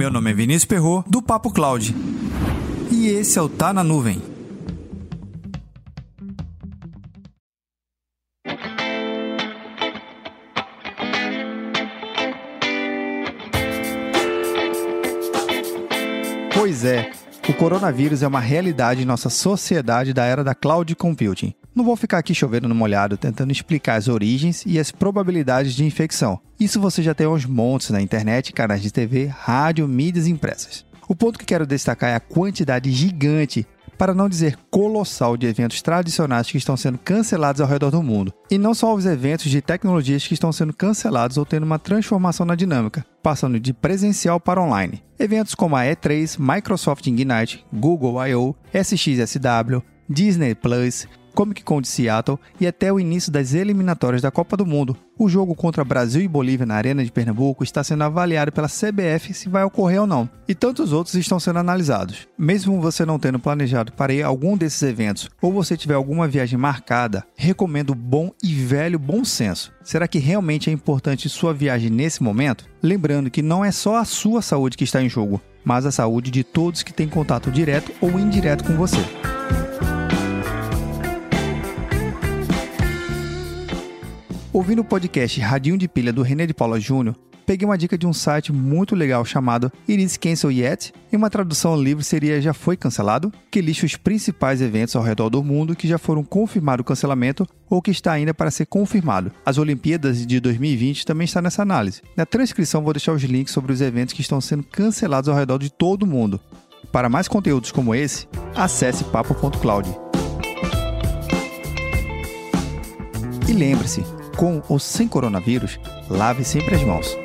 Meu nome é Vinícius Perro do Papo Cloud. E esse é o Tá na Nuvem. Pois é, o coronavírus é uma realidade em nossa sociedade da era da cloud computing. Não vou ficar aqui chovendo no molhado tentando explicar as origens e as probabilidades de infecção. Isso você já tem aos montes na internet, canais de TV, rádio, mídias impressas. O ponto que quero destacar é a quantidade gigante para não dizer colossal, de eventos tradicionais que estão sendo cancelados ao redor do mundo. E não só os eventos de tecnologias que estão sendo cancelados ou tendo uma transformação na dinâmica, passando de presencial para online. Eventos como a E3, Microsoft Ignite, Google I.O., SXSW, Disney Plus, Comic Con de Seattle e até o início das eliminatórias da Copa do Mundo. O jogo contra Brasil e Bolívia na Arena de Pernambuco está sendo avaliado pela CBF se vai ocorrer ou não, e tantos outros estão sendo analisados. Mesmo você não tendo planejado para ir a algum desses eventos ou você tiver alguma viagem marcada, recomendo bom e velho bom senso. Será que realmente é importante sua viagem nesse momento? Lembrando que não é só a sua saúde que está em jogo, mas a saúde de todos que têm contato direto ou indireto com você. Ouvindo o podcast Radinho de Pilha do René de Paula Júnior, peguei uma dica de um site muito legal chamado It Is Cancel Yet, e uma tradução livre seria Já Foi Cancelado, que lista os principais eventos ao redor do mundo que já foram confirmado o cancelamento ou que está ainda para ser confirmado. As Olimpíadas de 2020 também está nessa análise. Na transcrição vou deixar os links sobre os eventos que estão sendo cancelados ao redor de todo o mundo. Para mais conteúdos como esse, acesse papo.cloud. E lembre-se, com ou sem coronavírus, lave sempre as mãos.